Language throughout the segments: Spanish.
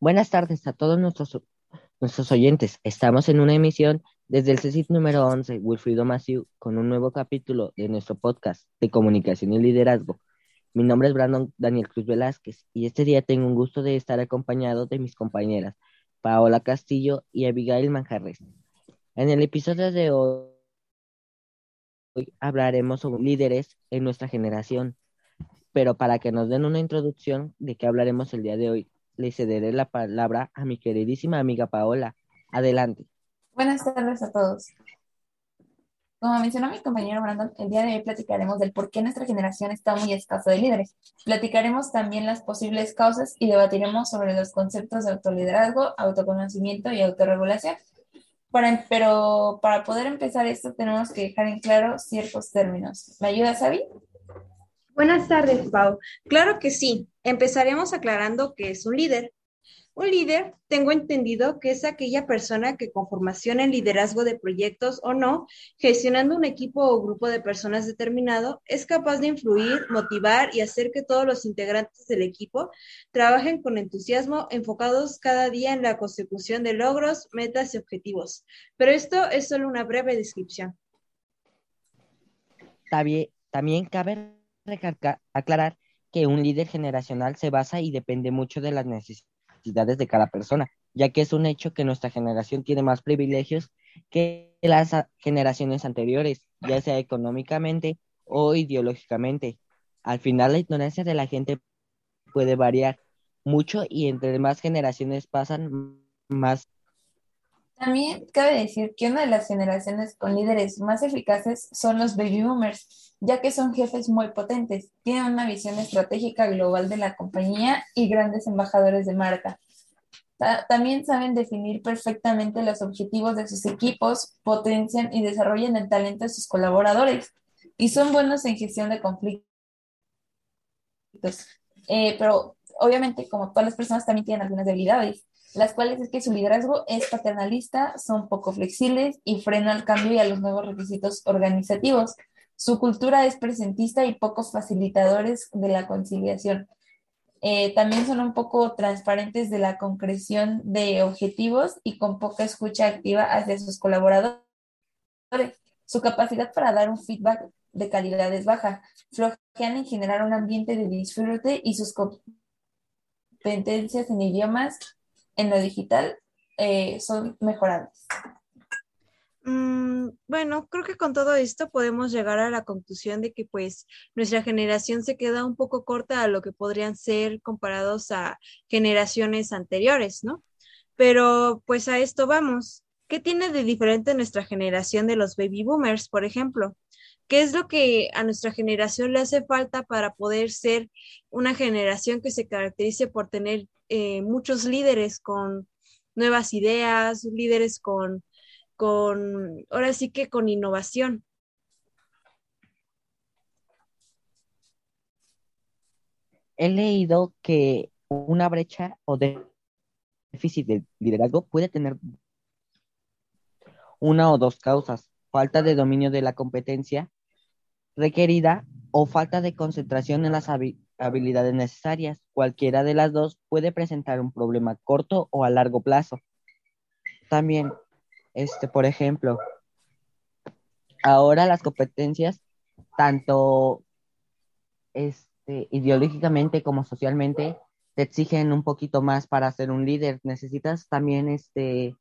Buenas tardes a todos nuestros, nuestros oyentes. Estamos en una emisión desde el CECIT número 11, Wilfrido Maciú, con un nuevo capítulo de nuestro podcast de comunicación y liderazgo. Mi nombre es Brandon Daniel Cruz Velázquez y este día tengo un gusto de estar acompañado de mis compañeras Paola Castillo y Abigail Manjarres. En el episodio de hoy hablaremos sobre líderes en nuestra generación, pero para que nos den una introducción de qué hablaremos el día de hoy, le cederé la palabra a mi queridísima amiga Paola. Adelante. Buenas tardes a todos. Como mencionó mi compañero Brandon, el día de hoy platicaremos del por qué nuestra generación está muy escasa de líderes. Platicaremos también las posibles causas y debatiremos sobre los conceptos de autoliderazgo, autoconocimiento y autorregulación. Para, pero para poder empezar esto tenemos que dejar en claro ciertos términos. ¿Me ayuda, Sabi? Buenas tardes, Pau. Claro que sí. Empezaremos aclarando qué es un líder. Un líder, tengo entendido que es aquella persona que con formación en liderazgo de proyectos o no, gestionando un equipo o grupo de personas determinado, es capaz de influir, motivar y hacer que todos los integrantes del equipo trabajen con entusiasmo, enfocados cada día en la consecución de logros, metas y objetivos. Pero esto es solo una breve descripción. También, también cabe aclarar que un líder generacional se basa y depende mucho de las necesidades de cada persona, ya que es un hecho que nuestra generación tiene más privilegios que las generaciones anteriores, ya sea económicamente o ideológicamente. Al final, la ignorancia de la gente puede variar mucho y entre más generaciones pasan, más también cabe decir que una de las generaciones con líderes más eficaces son los baby boomers, ya que son jefes muy potentes, tienen una visión estratégica global de la compañía y grandes embajadores de marca. también saben definir perfectamente los objetivos de sus equipos, potencian y desarrollan el talento de sus colaboradores y son buenos en gestión de conflictos. Eh, pero obviamente, como todas las personas, también tienen algunas debilidades las cuales es que su liderazgo es paternalista, son poco flexibles y frenan el cambio y a los nuevos requisitos organizativos. Su cultura es presentista y pocos facilitadores de la conciliación. Eh, también son un poco transparentes de la concreción de objetivos y con poca escucha activa hacia sus colaboradores. Su capacidad para dar un feedback de calidad es baja. Flojean en generar un ambiente de disfrute y sus competencias en idiomas en lo digital eh, son mejorables. Mm, bueno, creo que con todo esto podemos llegar a la conclusión de que pues nuestra generación se queda un poco corta a lo que podrían ser comparados a generaciones anteriores, ¿no? Pero pues a esto vamos. ¿Qué tiene de diferente nuestra generación de los baby boomers, por ejemplo? ¿Qué es lo que a nuestra generación le hace falta para poder ser una generación que se caracterice por tener eh, muchos líderes con nuevas ideas, líderes con, con, ahora sí que con innovación. He leído que una brecha o déficit de liderazgo puede tener una o dos causas, falta de dominio de la competencia requerida o falta de concentración en las habilidades necesarias. Cualquiera de las dos puede presentar un problema corto o a largo plazo. También, este, por ejemplo, ahora las competencias, tanto este, ideológicamente como socialmente, te exigen un poquito más para ser un líder. Necesitas también este,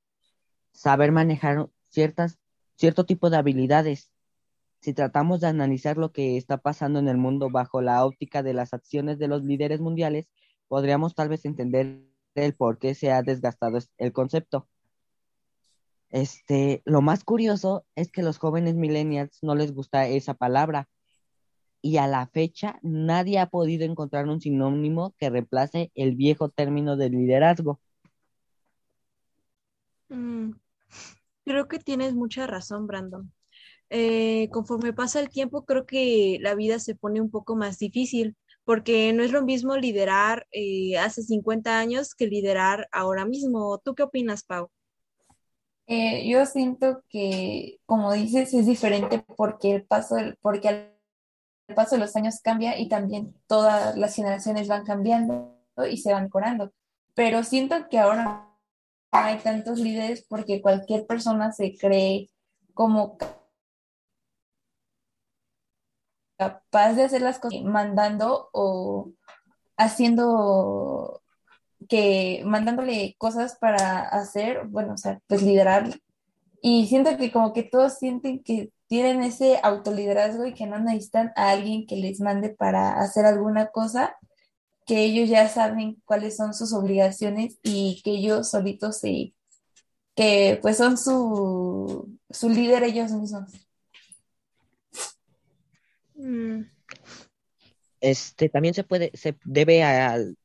saber manejar ciertas, cierto tipo de habilidades si tratamos de analizar lo que está pasando en el mundo bajo la óptica de las acciones de los líderes mundiales, podríamos tal vez entender el por qué se ha desgastado el concepto. Este, lo más curioso es que los jóvenes millennials no les gusta esa palabra y a la fecha nadie ha podido encontrar un sinónimo que reemplace el viejo término de liderazgo. Mm, creo que tienes mucha razón, Brandon. Eh, conforme pasa el tiempo, creo que la vida se pone un poco más difícil, porque no es lo mismo liderar eh, hace 50 años que liderar ahora mismo. ¿Tú qué opinas, Pau? Eh, yo siento que, como dices, es diferente porque el paso, porque al paso de los años cambia y también todas las generaciones van cambiando y se van mejorando. pero siento que ahora no hay tantos líderes porque cualquier persona se cree como capaz de hacer las cosas mandando o haciendo que mandándole cosas para hacer, bueno, o sea, pues liderar. Y siento que como que todos sienten que tienen ese autoliderazgo y que no necesitan a alguien que les mande para hacer alguna cosa, que ellos ya saben cuáles son sus obligaciones y que ellos solitos se, que pues son su, su líder ellos mismos. Mm. Este también se puede, se debe al,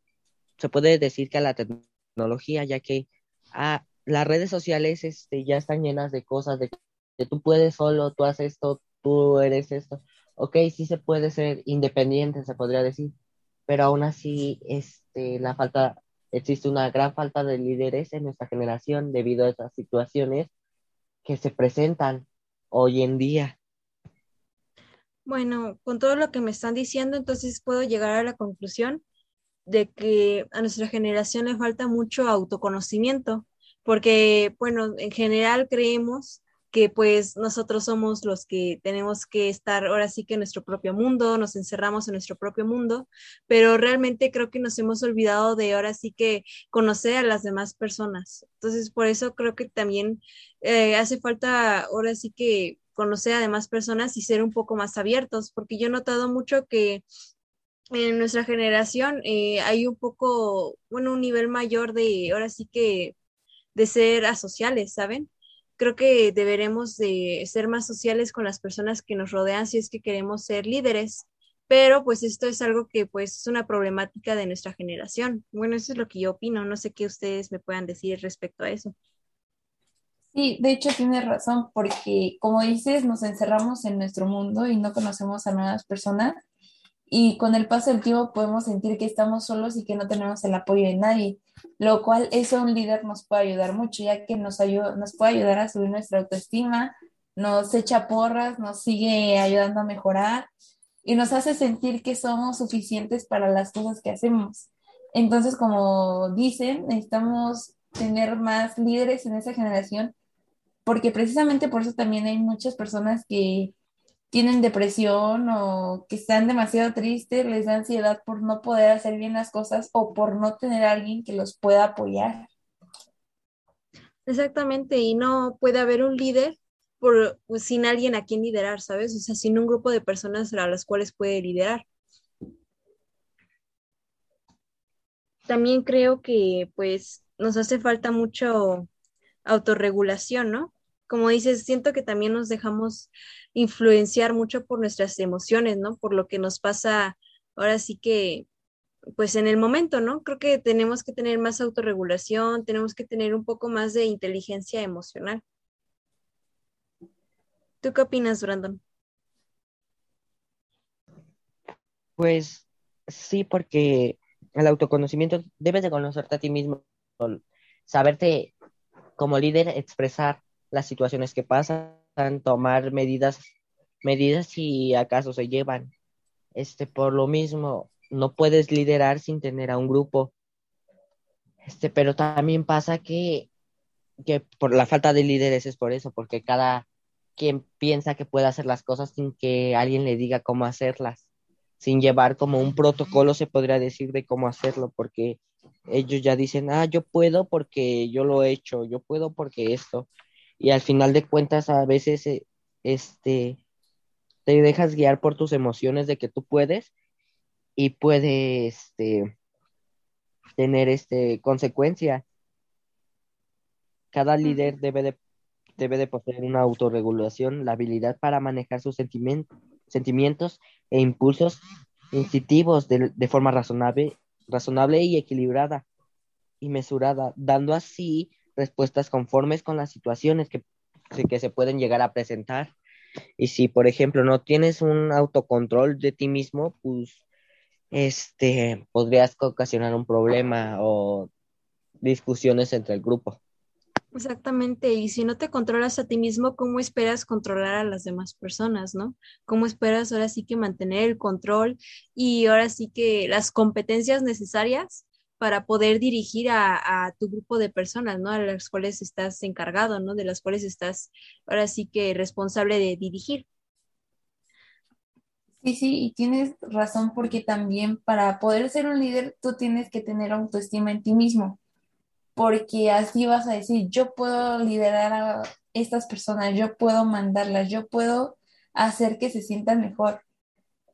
se puede decir que a la tecnología, ya que a, ah, las redes sociales este, ya están llenas de cosas de que tú puedes solo, tú haces esto, tú eres esto. Ok, sí se puede ser independiente, se podría decir, pero aún así este, la falta, existe una gran falta de líderes en nuestra generación debido a esas situaciones que se presentan hoy en día. Bueno, con todo lo que me están diciendo, entonces puedo llegar a la conclusión de que a nuestra generación le falta mucho autoconocimiento, porque, bueno, en general creemos que pues nosotros somos los que tenemos que estar ahora sí que en nuestro propio mundo, nos encerramos en nuestro propio mundo, pero realmente creo que nos hemos olvidado de ahora sí que conocer a las demás personas. Entonces, por eso creo que también eh, hace falta ahora sí que conocer a demás personas y ser un poco más abiertos, porque yo he notado mucho que en nuestra generación eh, hay un poco, bueno, un nivel mayor de, ahora sí que, de ser asociales, ¿saben? Creo que deberemos de ser más sociales con las personas que nos rodean si es que queremos ser líderes, pero pues esto es algo que pues es una problemática de nuestra generación. Bueno, eso es lo que yo opino, no sé qué ustedes me puedan decir respecto a eso. Sí, de hecho tienes razón, porque como dices, nos encerramos en nuestro mundo y no conocemos a nuevas personas y con el paso del tiempo podemos sentir que estamos solos y que no tenemos el apoyo de nadie, lo cual eso un líder nos puede ayudar mucho, ya que nos, ayuda, nos puede ayudar a subir nuestra autoestima, nos echa porras, nos sigue ayudando a mejorar y nos hace sentir que somos suficientes para las cosas que hacemos. Entonces, como dicen, necesitamos tener más líderes en esa generación porque precisamente por eso también hay muchas personas que tienen depresión o que están demasiado tristes, les da ansiedad por no poder hacer bien las cosas o por no tener a alguien que los pueda apoyar. Exactamente, y no puede haber un líder por, pues, sin alguien a quien liderar, ¿sabes? O sea, sin un grupo de personas a las cuales puede liderar. También creo que pues nos hace falta mucho autorregulación, ¿no? Como dices, siento que también nos dejamos influenciar mucho por nuestras emociones, ¿no? Por lo que nos pasa ahora sí que, pues en el momento, ¿no? Creo que tenemos que tener más autorregulación, tenemos que tener un poco más de inteligencia emocional. ¿Tú qué opinas, Brandon? Pues sí, porque el autoconocimiento debes de conocerte a ti mismo, saberte como líder expresar las situaciones que pasan, tomar medidas, medidas si acaso se llevan. Este, por lo mismo, no puedes liderar sin tener a un grupo. Este, pero también pasa que, que por la falta de líderes es por eso, porque cada quien piensa que puede hacer las cosas sin que alguien le diga cómo hacerlas, sin llevar como un protocolo, se podría decir, de cómo hacerlo, porque ellos ya dicen, ah, yo puedo porque yo lo he hecho, yo puedo porque esto. Y al final de cuentas, a veces, eh, este, te dejas guiar por tus emociones de que tú puedes y puede, este, tener, este, consecuencia. Cada líder debe de, debe de poseer una autorregulación, la habilidad para manejar sus sentimientos e impulsos instintivos de, de forma razonable razonable y equilibrada y mesurada, dando así respuestas conformes con las situaciones que, que se pueden llegar a presentar. Y si, por ejemplo, no tienes un autocontrol de ti mismo, pues este podrías ocasionar un problema o discusiones entre el grupo. Exactamente, y si no te controlas a ti mismo, ¿cómo esperas controlar a las demás personas, no? ¿Cómo esperas ahora sí que mantener el control y ahora sí que las competencias necesarias para poder dirigir a, tu grupo de personas, ¿no? A las cuales estás encargado, ¿no? De las cuales estás ahora sí que responsable de dirigir. Sí, sí, y tienes razón porque también para poder ser un líder tú tienes que tener autoestima en ti mismo, porque así vas a decir, yo puedo liderar a estas personas, yo puedo mandarlas, yo puedo hacer que se sientan mejor,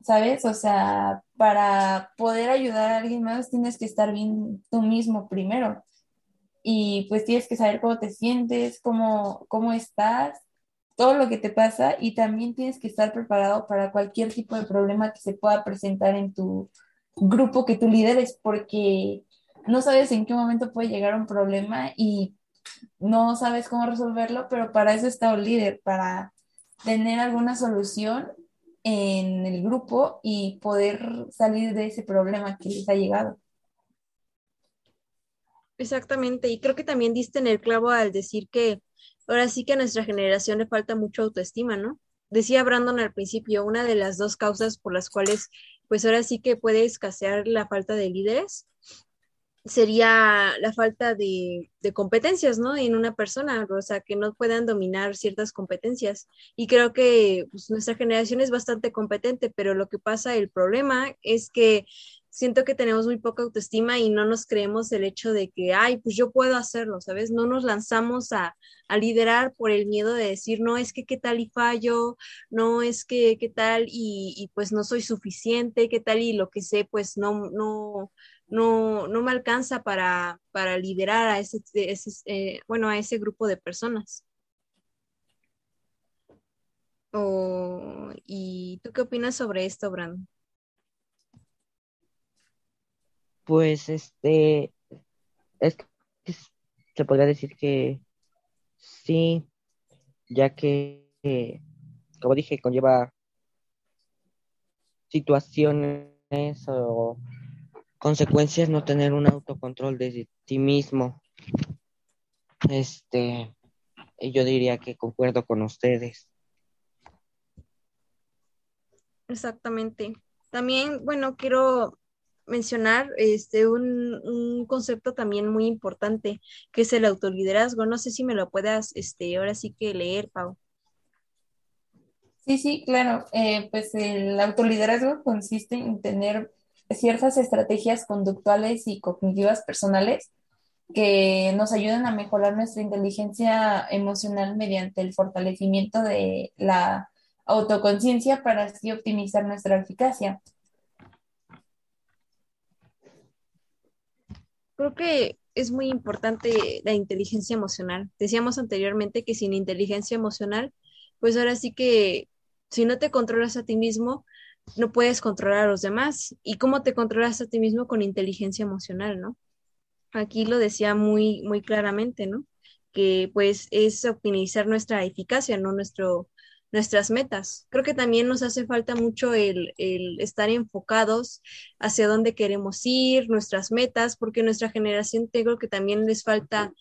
¿sabes? O sea, para poder ayudar a alguien más tienes que estar bien tú mismo primero. Y pues tienes que saber cómo te sientes, cómo, cómo estás todo lo que te pasa y también tienes que estar preparado para cualquier tipo de problema que se pueda presentar en tu grupo que tú lideres, porque no sabes en qué momento puede llegar un problema y no sabes cómo resolverlo, pero para eso está un líder, para tener alguna solución en el grupo y poder salir de ese problema que les ha llegado. Exactamente, y creo que también diste en el clavo al decir que ahora sí que a nuestra generación le falta mucho autoestima, ¿no? Decía Brandon al principio, una de las dos causas por las cuales, pues ahora sí que puede escasear la falta de líderes sería la falta de, competencias, ¿no? En una persona, o sea, que no puedan dominar ciertas competencias. Y creo que pues, nuestra generación es bastante competente, pero lo que pasa, el problema es que siento que tenemos muy poca autoestima y no nos creemos el hecho de que, ay, pues yo puedo hacerlo, ¿sabes? No nos lanzamos a, liderar por el miedo de decir, no, es que qué tal y fallo, no, es que qué tal y, pues no soy suficiente, qué tal y lo que sé, pues no, no, no, no me alcanza para, para liderar a ese, eh, bueno, a ese grupo de personas. ¿Y tú qué opinas sobre esto, Brandon? Pues este, es que se podría decir que sí, ya que, como dije, conlleva situaciones o consecuencias no tener un autocontrol de ti mismo. Este, yo diría que concuerdo con ustedes. Exactamente. También, bueno, quiero mencionar este, un, concepto también muy importante, que es el autoliderazgo. No sé si me lo puedas este, ahora sí que leer, Pau. Sí, sí, claro. Eh, pues el autoliderazgo consiste en tener ciertas estrategias conductuales y cognitivas personales que nos ayudan a mejorar nuestra inteligencia emocional mediante el fortalecimiento de la autoconciencia para así optimizar nuestra eficacia. creo que es muy importante la inteligencia emocional. Decíamos anteriormente que sin inteligencia emocional, pues ahora sí que si no te controlas a ti mismo, no puedes controlar a los demás. ¿Y cómo te controlas a ti mismo con inteligencia emocional, no? Aquí lo decía muy, muy claramente, ¿no? Que pues es optimizar nuestra eficacia, no nuestro nuestras metas. Creo que también nos hace falta mucho el, estar enfocados hacia dónde queremos ir, nuestras metas, porque nuestra generación tengo que también les falta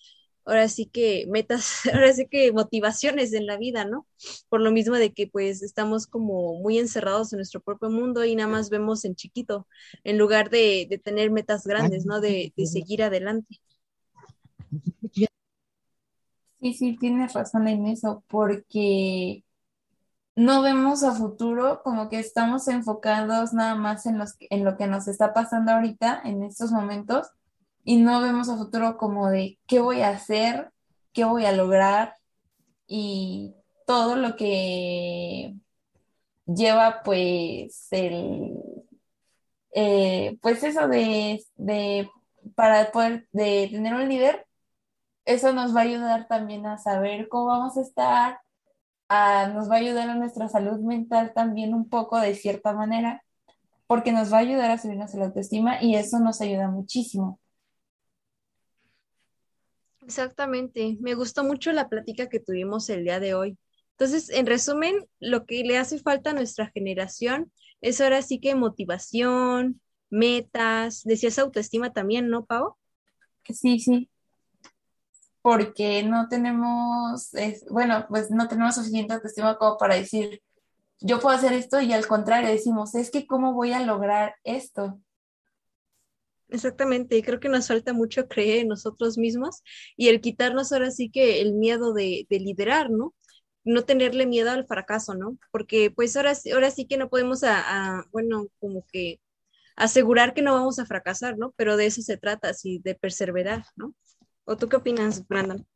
ahora sí que metas, ahora sí que motivaciones en la vida, ¿no? Por lo mismo de que pues estamos como muy encerrados en nuestro propio mundo y nada más vemos en chiquito, en lugar de, de tener metas grandes, ¿no? De, de seguir adelante. Sí, sí, tienes razón en eso, porque no vemos a futuro, como que estamos enfocados nada más en, los, en lo que nos está pasando ahorita, en estos momentos, y no vemos a futuro como de qué voy a hacer, qué voy a lograr y todo lo que lleva pues el, eh, pues eso de, de, para poder de tener un líder, eso nos va a ayudar también a saber cómo vamos a estar, nos va a ayudar a nuestra salud mental también un poco de cierta manera, porque nos va a ayudar a subirnos la autoestima y eso nos ayuda muchísimo. Exactamente, me gustó mucho la plática que tuvimos el día de hoy. Entonces, en resumen, lo que le hace falta a nuestra generación es ahora sí que motivación, metas, decías autoestima también, ¿no, Pau? Sí, sí porque no tenemos, bueno, pues no tenemos suficiente autoestima como para decir, yo puedo hacer esto y al contrario decimos, es que cómo voy a lograr esto. Exactamente, y creo que nos falta mucho creer en nosotros mismos y el quitarnos ahora sí que el miedo de, liderar, ¿no? No tenerle miedo al fracaso, ¿no? Porque pues ahora, ahora sí que no podemos, a, bueno, como que asegurar que no vamos a fracasar, ¿no? Pero de eso se trata, así, de perseverar, ¿no? ¿O tú qué opinas, Brandon?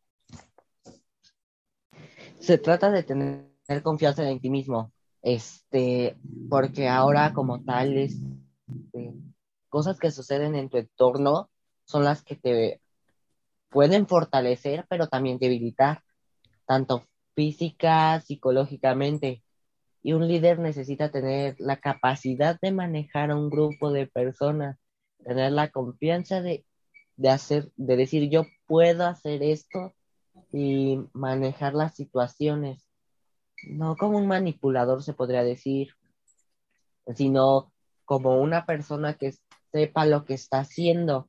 Se trata de tener confianza en ti mismo, este, porque ahora como tal, es, este, cosas que suceden en tu entorno son las que te pueden fortalecer, pero también debilitar, tanto física, psicológicamente. Y un líder necesita tener la capacidad de manejar a un grupo de personas, tener la confianza de, de hacer, de decir yo puedo hacer esto y manejar las situaciones. No como un manipulador se podría decir, sino como una persona que sepa lo que está haciendo.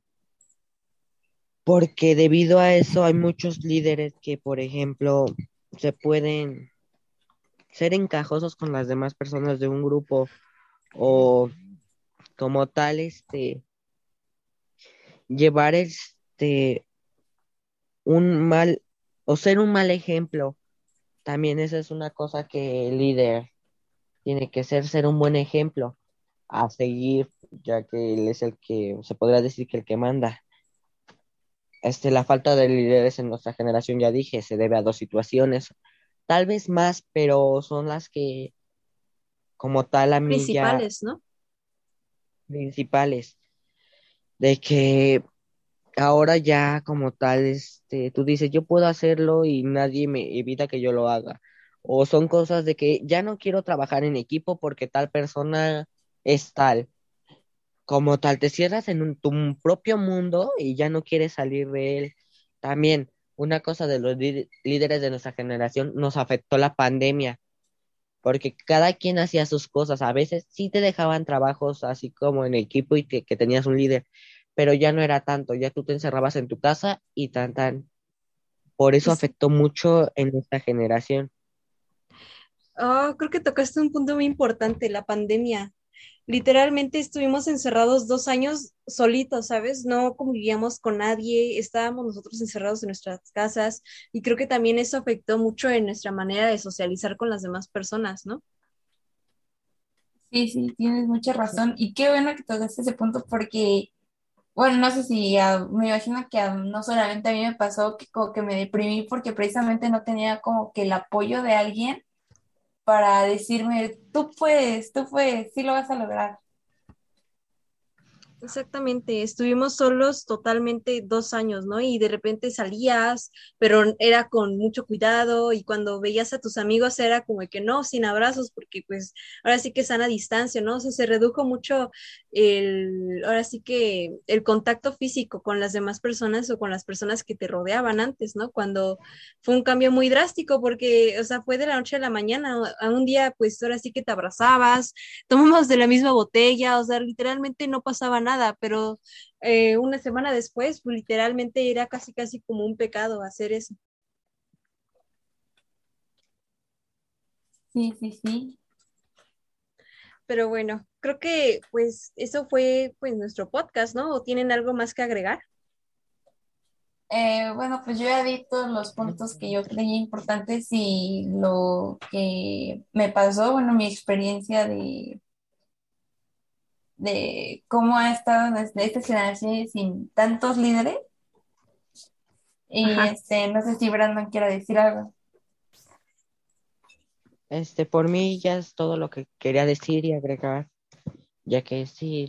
Porque debido a eso hay muchos líderes que, por ejemplo, se pueden ser encajosos con las demás personas de un grupo o como tal, este, llevar este, un mal o ser un mal ejemplo. También esa es una cosa que el líder tiene que ser, ser un buen ejemplo a seguir, ya que él es el que, se podría decir que el que manda. Este, la falta de líderes en nuestra generación, ya dije, se debe a dos situaciones, tal vez más, pero son las que, como tal, a mí Principales, ¿no? Principales. De que ahora ya como tal, este, tú dices, yo puedo hacerlo y nadie me evita que yo lo haga. O son cosas de que ya no quiero trabajar en equipo porque tal persona es tal. Como tal, te cierras en tu propio mundo y ya no quieres salir de él. También, una cosa de los líderes de nuestra generación nos afectó la pandemia, porque cada quien hacía sus cosas. A veces sí te dejaban trabajos así como en equipo y que, que tenías un líder, pero ya no era tanto, ya tú te encerrabas en tu casa y tan tan. Por eso afectó mucho en nuestra generación. Oh, creo que tocaste un punto muy importante, la pandemia literalmente estuvimos encerrados dos años solitos, ¿sabes? No convivíamos con nadie, estábamos nosotros encerrados en nuestras casas y creo que también eso afectó mucho en nuestra manera de socializar con las demás personas, ¿no? Sí, sí, tienes mucha razón y qué bueno que tocaste ese punto porque, bueno, no sé si me imagino que no solamente a mí me pasó que como que me deprimí porque precisamente no tenía como que el apoyo de alguien para decirme, tú puedes, tú puedes, sí lo vas a lograr. Exactamente, estuvimos solos totalmente dos años, ¿no? Y de repente salías, pero era con mucho cuidado y cuando veías a tus amigos era como que no, sin abrazos, porque pues ahora sí que están a distancia, ¿no? O sea, se redujo mucho el, ahora sí que el contacto físico con las demás personas o con las personas que te rodeaban antes, ¿no? Cuando fue un cambio muy drástico porque, o sea, fue de la noche a la mañana, a un día pues ahora sí que te abrazabas, tomamos de la misma botella, o sea, literalmente no pasaba nada pero eh, una semana después, pues, literalmente era casi, casi como un pecado hacer eso. Sí, sí, sí. Pero bueno, creo que pues eso fue pues nuestro podcast, ¿no? ¿O tienen algo más que agregar? Eh, bueno, pues yo ya di todos los puntos que yo creía importantes y lo que me pasó, bueno, mi experiencia de de cómo ha estado desde esta generación sin tantos líderes. Y este, no sé si Brandon quiere decir algo. Este, por mí ya es todo lo que quería decir y agregar, ya que sí,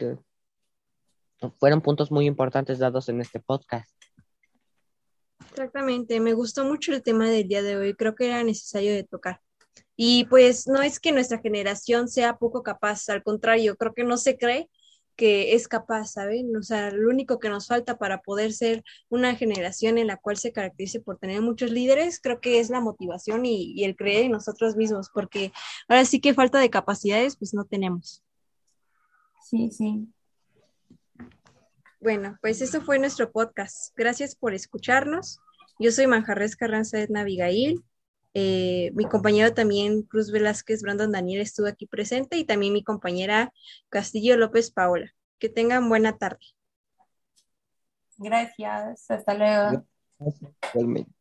fueron puntos muy importantes dados en este podcast. Exactamente, me gustó mucho el tema del día de hoy, creo que era necesario de tocar. Y pues no es que nuestra generación sea poco capaz, al contrario, creo que no se cree que es capaz, ¿saben? O sea, lo único que nos falta para poder ser una generación en la cual se caracterice por tener muchos líderes, creo que es la motivación y, el creer en nosotros mismos, porque ahora sí que falta de capacidades, pues no tenemos. Sí, sí. Bueno, pues eso fue nuestro podcast. Gracias por escucharnos. Yo soy Manjarres Carranza Edna Abigail. Eh, mi compañero también, Cruz Velázquez, Brandon Daniel, estuvo aquí presente y también mi compañera Castillo López Paola. Que tengan buena tarde. Gracias, hasta luego. Igualmente.